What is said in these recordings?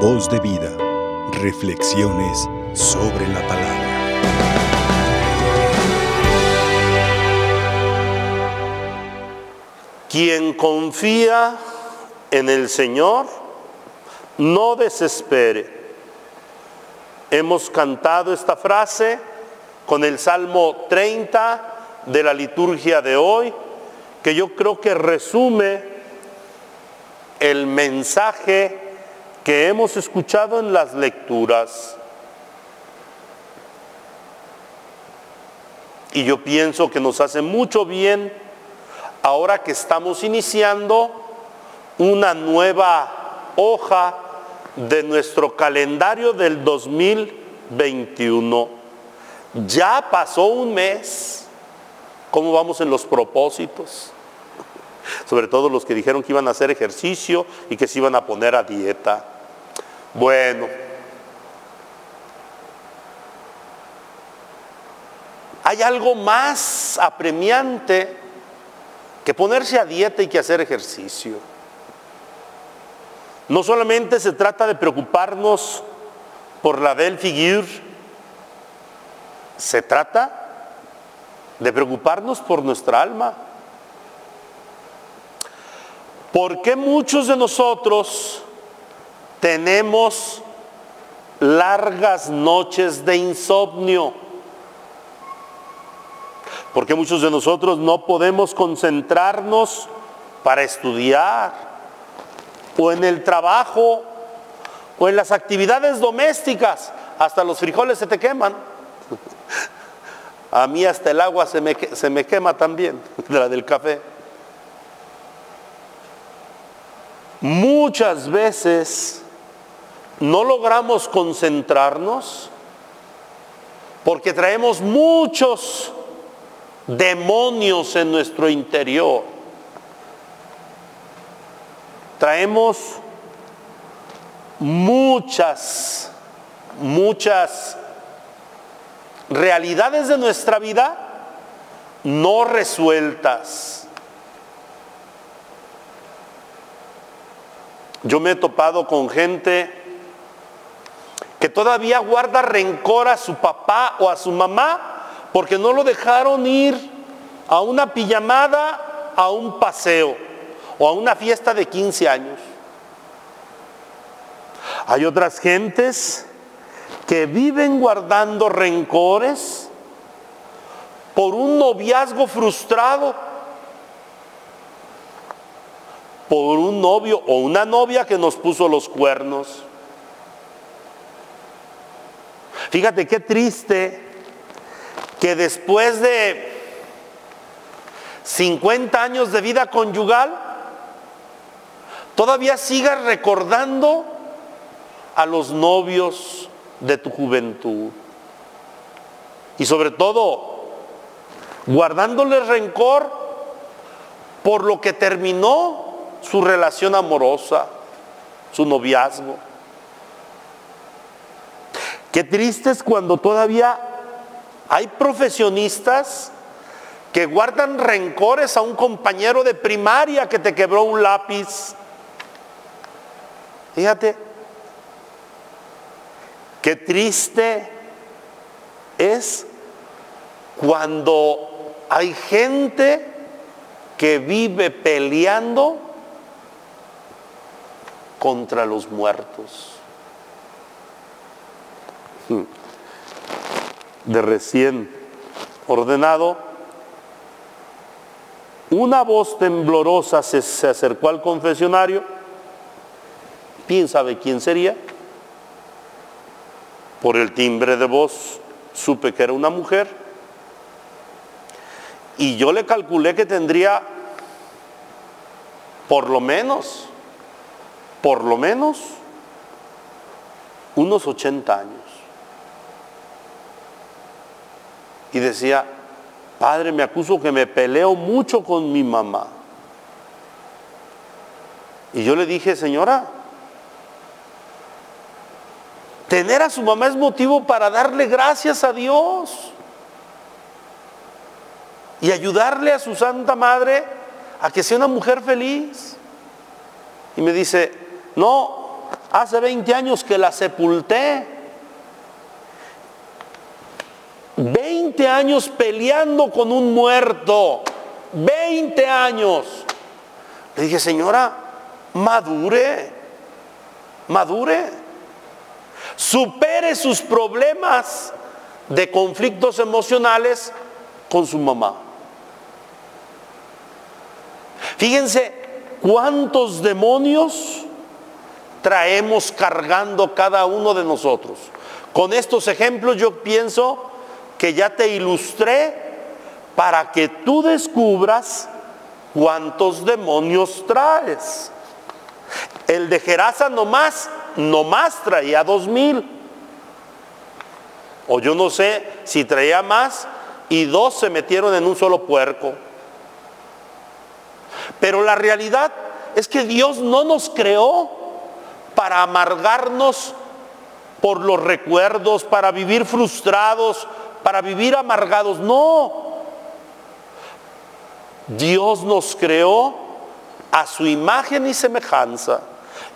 Voz de vida. Reflexiones sobre la palabra. Quien confía en el Señor, no desespere. Hemos cantado esta frase con el Salmo 30 de la liturgia de hoy, que yo creo que resume el mensaje que hemos escuchado en las lecturas. Y yo pienso que nos hace mucho bien ahora que estamos iniciando una nueva hoja de nuestro calendario del 2021. Ya pasó un mes. ¿Cómo vamos en los propósitos? Sobre todo los que dijeron que iban a hacer ejercicio y que se iban a poner a dieta. Bueno, hay algo más apremiante que ponerse a dieta y que hacer ejercicio. No solamente se trata de preocuparnos por la del figure, se trata de preocuparnos por nuestra alma. ¿Por qué muchos de nosotros tenemos largas noches de insomnio? ¿Por qué muchos de nosotros no podemos concentrarnos para estudiar o en el trabajo o en las actividades domésticas? Hasta los frijoles se te queman. A mí hasta el agua se me, se me quema también, la del café. Muchas veces no logramos concentrarnos porque traemos muchos demonios en nuestro interior. Traemos muchas, muchas realidades de nuestra vida no resueltas. Yo me he topado con gente que todavía guarda rencor a su papá o a su mamá porque no lo dejaron ir a una pijamada, a un paseo o a una fiesta de 15 años. Hay otras gentes que viven guardando rencores por un noviazgo frustrado, por un novio o una novia que nos puso los cuernos. Fíjate qué triste que después de 50 años de vida conyugal, todavía sigas recordando a los novios de tu juventud. Y sobre todo, guardándole rencor por lo que terminó su relación amorosa, su noviazgo. Qué triste es cuando todavía hay profesionistas que guardan rencores a un compañero de primaria que te quebró un lápiz. Fíjate, Qué triste es cuando hay gente que vive peleando contra los muertos. Hmm. De recién ordenado, una voz temblorosa se, se acercó al confesionario. ¿Quién sabe quién sería? Por el timbre de voz supe que era una mujer y yo le calculé que tendría por lo menos, por lo menos, unos 80 años. Y decía, padre, me acuso que me peleo mucho con mi mamá. Y yo le dije, señora, Tener a su mamá es motivo para darle gracias a Dios y ayudarle a su Santa Madre a que sea una mujer feliz. Y me dice, no, hace 20 años que la sepulté. 20 años peleando con un muerto. 20 años. Le dije, señora, madure, madure. Supere sus problemas de conflictos emocionales con su mamá. Fíjense cuántos demonios traemos cargando cada uno de nosotros. Con estos ejemplos yo pienso que ya te ilustré para que tú descubras cuántos demonios traes. El de Gerasa nomás, nomás traía dos mil. O yo no sé si traía más y dos se metieron en un solo puerco. Pero la realidad es que Dios no nos creó para amargarnos por los recuerdos, para vivir frustrados, para vivir amargados. No. Dios nos creó a su imagen y semejanza.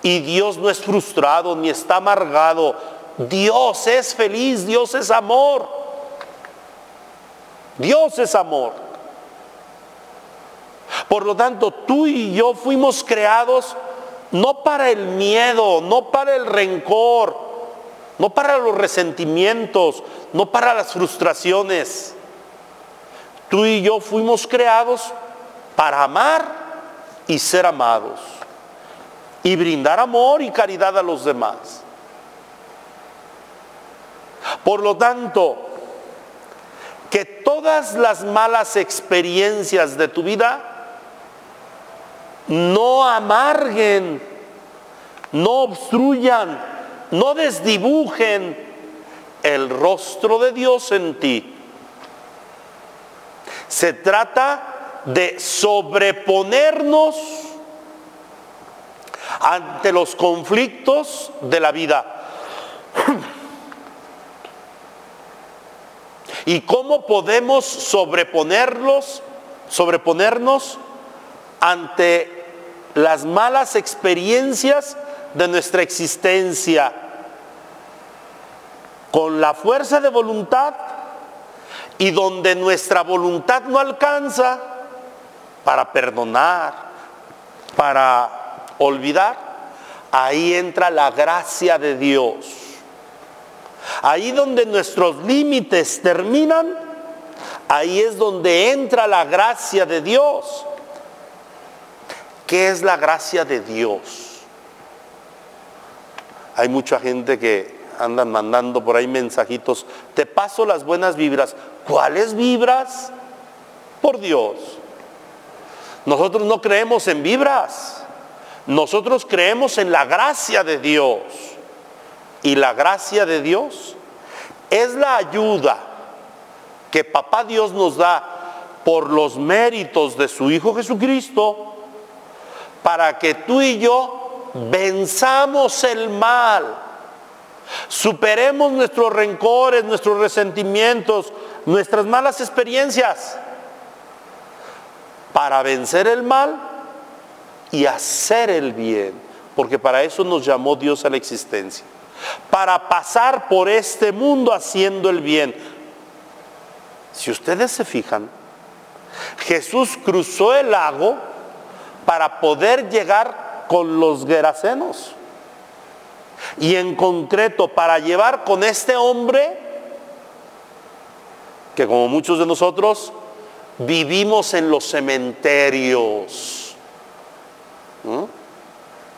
Y Dios no es frustrado ni está amargado. Dios es feliz, Dios es amor. Dios es amor. Por lo tanto, tú y yo fuimos creados no para el miedo, no para el rencor, no para los resentimientos, no para las frustraciones. Tú y yo fuimos creados para amar y ser amados y brindar amor y caridad a los demás. Por lo tanto, que todas las malas experiencias de tu vida no amarguen, no obstruyan, no desdibujen el rostro de Dios en ti. Se trata de sobreponernos ante los conflictos de la vida. ¿Y cómo podemos sobreponerlos, sobreponernos ante las malas experiencias de nuestra existencia? Con la fuerza de voluntad y donde nuestra voluntad no alcanza para perdonar, para olvidar, ahí entra la gracia de Dios. Ahí donde nuestros límites terminan, ahí es donde entra la gracia de Dios. ¿Qué es la gracia de Dios? Hay mucha gente que andan mandando por ahí mensajitos, te paso las buenas vibras. ¿Cuáles vibras? Por Dios. Nosotros no creemos en vibras, nosotros creemos en la gracia de Dios. Y la gracia de Dios es la ayuda que papá Dios nos da por los méritos de su Hijo Jesucristo para que tú y yo venzamos el mal, superemos nuestros rencores, nuestros resentimientos, nuestras malas experiencias, para vencer el mal y hacer el bien, porque para eso nos llamó Dios a la existencia para pasar por este mundo haciendo el bien. Si ustedes se fijan, Jesús cruzó el lago para poder llegar con los gerasenos. Y en concreto para llevar con este hombre, que como muchos de nosotros vivimos en los cementerios.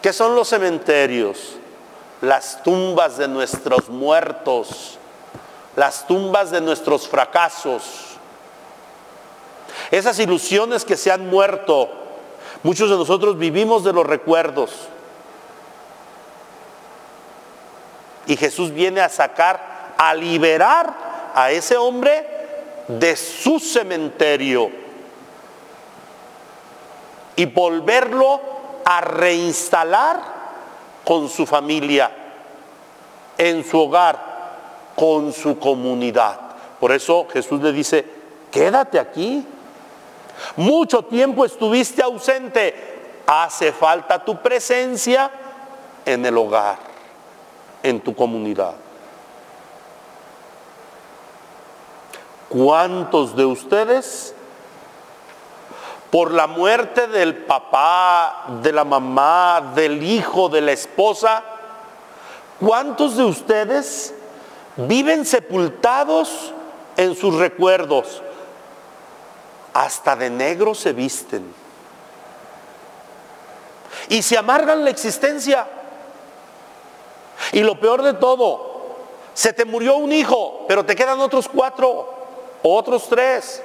¿Qué son los cementerios? las tumbas de nuestros muertos, las tumbas de nuestros fracasos, esas ilusiones que se han muerto. Muchos de nosotros vivimos de los recuerdos. Y Jesús viene a sacar, a liberar a ese hombre de su cementerio y volverlo a reinstalar con su familia, en su hogar, con su comunidad. Por eso Jesús le dice, quédate aquí. Mucho tiempo estuviste ausente, hace falta tu presencia en el hogar. en tu comunidad. ¿Cuántos de ustedes por la muerte del papá, de la mamá, del hijo, de la esposa, ¿cuántos de ustedes viven sepultados en sus recuerdos? Hasta de negro se visten. Y se amargan la existencia. Y lo peor de todo, se te murió un hijo, pero te quedan otros cuatro o otros tres.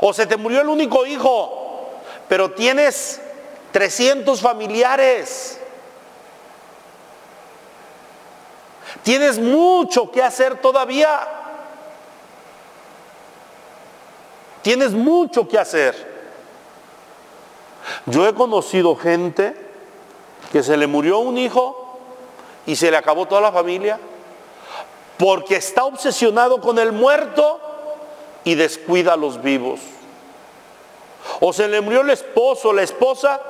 O se te murió el único hijo, pero tienes 300 familiares. Tienes mucho que hacer todavía. Tienes mucho que hacer. Yo he conocido gente que se le murió un hijo y se le acabó toda la familia porque está obsesionado con el muerto y descuida a los vivos. O se le murió el esposo, la esposa,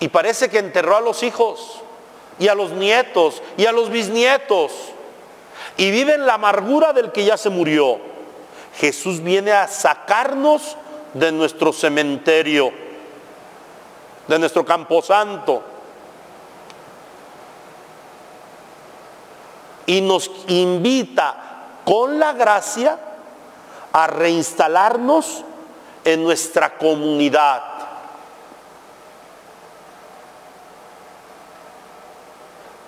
y parece que enterró a los hijos, y a los nietos, y a los bisnietos, y vive en la amargura del que ya se murió. Jesús viene a sacarnos de nuestro cementerio, de nuestro camposanto. Y nos invita con la gracia a reinstalarnos en nuestra comunidad.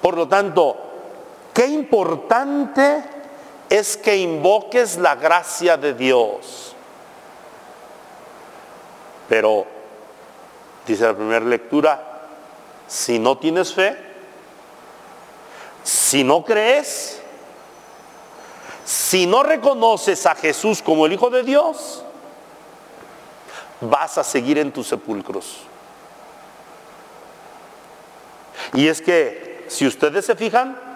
Por lo tanto, qué importante es que invoques la gracia de Dios. Pero, dice la primera lectura, si no tienes fe, si no crees, si no reconoces a Jesús como el Hijo de Dios, vas a seguir en tus sepulcros. Y es que, si ustedes se fijan,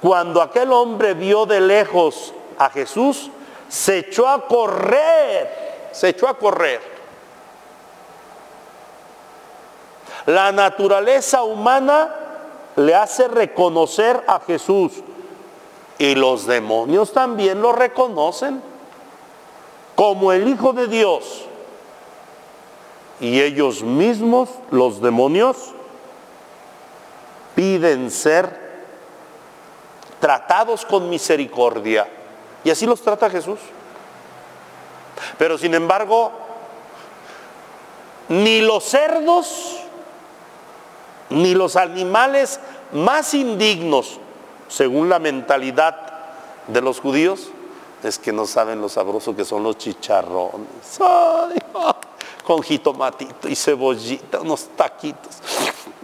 cuando aquel hombre vio de lejos a Jesús, se echó a correr, se echó a correr. La naturaleza humana le hace reconocer a Jesús y los demonios también lo reconocen como el Hijo de Dios. Y ellos mismos, los demonios, piden ser tratados con misericordia. Y así los trata Jesús. Pero sin embargo, ni los cerdos, ni los animales más indignos según la mentalidad de los judíos, es que no saben lo sabroso que son los chicharrones. con jitomatito y cebollita, unos taquitos,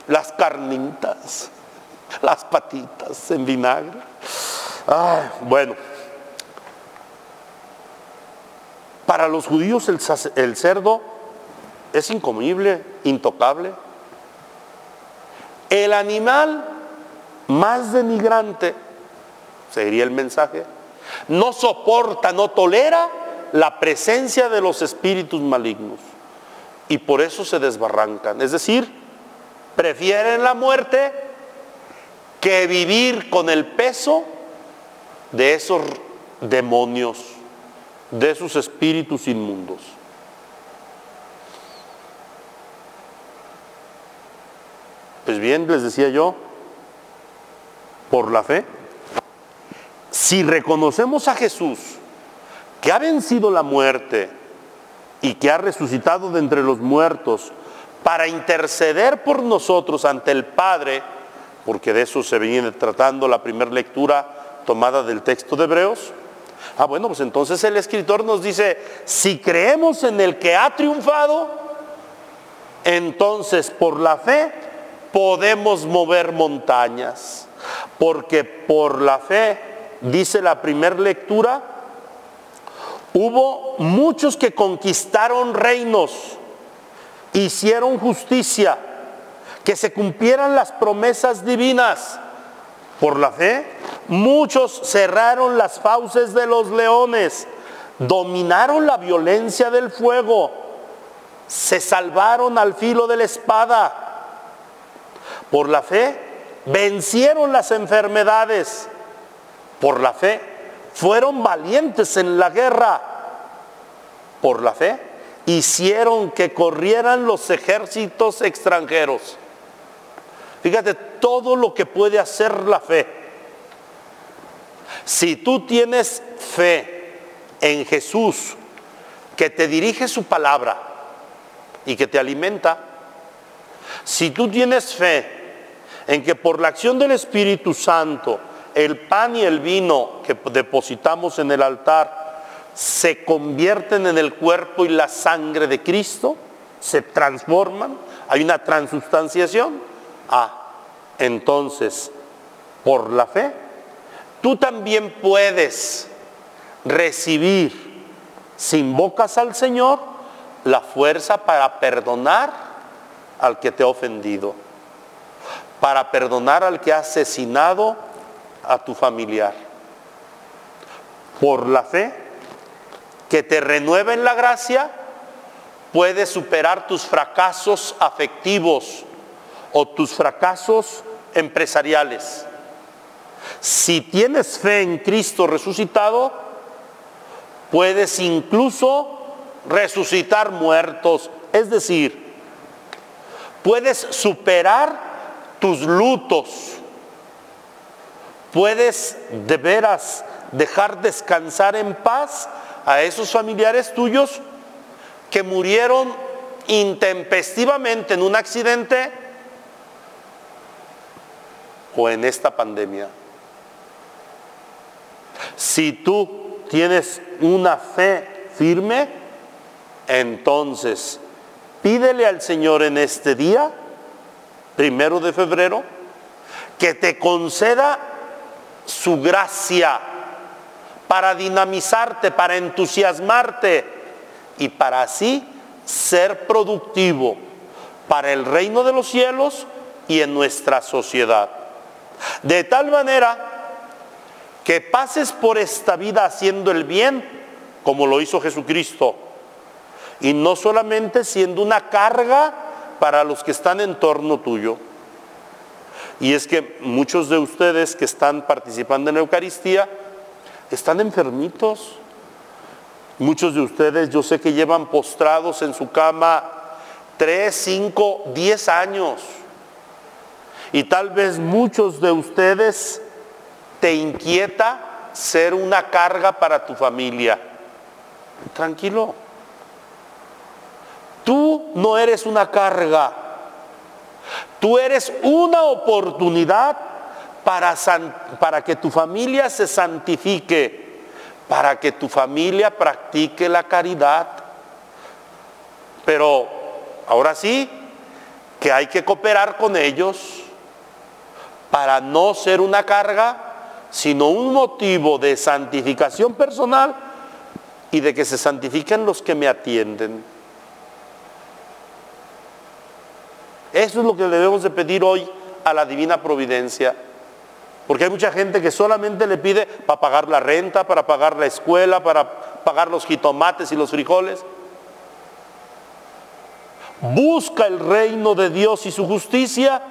las carnitas, las patitas en vinagre. bueno, para los judíos el, cerdo es incomible, intocable. El animal más denigrante, sería el mensaje, no soporta, no tolera la presencia de los espíritus malignos y por eso se desbarrancan. Es decir, prefieren la muerte que vivir con el peso de esos demonios, de esos espíritus inmundos. Pues bien, les decía yo, por la fe, si reconocemos a Jesús, que ha vencido la muerte y que ha resucitado de entre los muertos para interceder por nosotros ante el Padre, porque de eso se viene tratando la primera lectura tomada del texto de Hebreos, ah bueno, pues entonces el escritor nos dice, si creemos en el que ha triunfado, entonces por la fe podemos mover montañas. Porque por la fe, dice la primera lectura, hubo muchos que conquistaron reinos, hicieron justicia, que se cumplieran las promesas divinas. Por la fe, muchos cerraron las fauces de los leones, dominaron la violencia del fuego, se salvaron al filo de la espada. Por la fe, vencieron las enfermedades por la fe, fueron valientes en la guerra por la fe, hicieron que corrieran los ejércitos extranjeros. Fíjate todo lo que puede hacer la fe. Si tú tienes fe en Jesús, que te dirige su palabra y que te alimenta, si tú tienes fe en que por la acción del Espíritu Santo, el pan y el vino que depositamos en el altar se convierten en el cuerpo y la sangre de Cristo, se transforman, hay una transustanciación. Ah, entonces, por la fe, tú también puedes recibir, si invocas al Señor, la fuerza para perdonar al que te ha ofendido, para perdonar al que ha asesinado a tu familiar. Por la fe, que te renueve en la gracia, puedes superar tus fracasos afectivos o tus fracasos empresariales. Si tienes fe en Cristo resucitado, puedes incluso resucitar muertos. Es decir, puedes superar tus lutos. Puedes de veras dejar descansar en paz a esos familiares tuyos que murieron intempestivamente en un accidente o en esta pandemia. Si tú tienes una fe firme, entonces pídele al Señor en este día, primero de febrero, que te conceda su gracia para dinamizarte, para entusiasmarte y para así ser productivo para el reino de los cielos y en nuestra sociedad. De tal manera que pases por esta vida haciendo el bien, como lo hizo Jesucristo, y no solamente siendo una carga para los que están en torno tuyo. Y es que muchos de ustedes que están participando en la Eucaristía están enfermitos. Muchos de ustedes yo sé que llevan postrados en su cama tres, cinco, diez años. Y tal vez muchos de ustedes te inquieta ser una carga para tu familia. Tranquilo. Tú no eres una carga. Tú eres una oportunidad para, para que tu familia se santifique, para que tu familia practique la caridad. Pero ahora sí, que hay que cooperar con ellos para no ser una carga, sino un motivo de santificación personal y de que se santifiquen los que me atienden. Eso es lo que debemos de pedir hoy a la divina providencia. Porque hay mucha gente que solamente le pide para pagar la renta, para pagar la escuela, para pagar los jitomates y los frijoles. Busca el reino de Dios y su justicia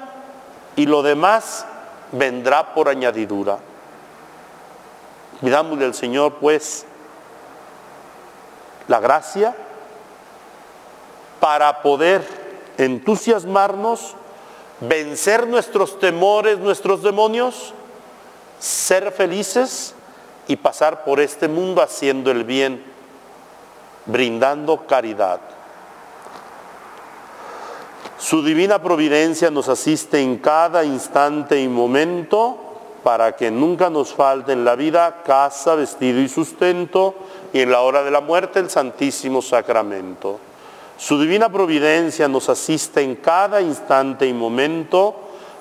y lo demás vendrá por añadidura. Pidámosle al Señor, pues, la gracia para poder entusiasmarnos, vencer nuestros temores, nuestros demonios, ser felices y pasar por este mundo haciendo el bien, brindando caridad. Su divina providencia nos asiste en cada instante y momento para que nunca nos falte en la vida casa, vestido y sustento y en la hora de la muerte el Santísimo Sacramento. Su divina providencia nos asiste en cada instante y momento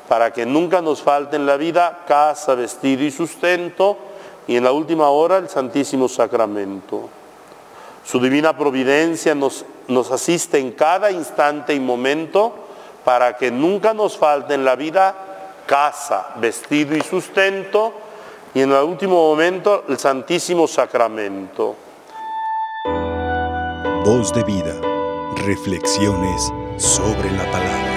para que nunca nos falte en la vida casa, vestido y sustento y en la última hora el Santísimo Sacramento. Su divina providencia nos, nos asiste en cada instante y momento para que nunca nos falte en la vida casa, vestido y sustento y en el último momento el Santísimo Sacramento. Voz de vida, reflexiones sobre la palabra.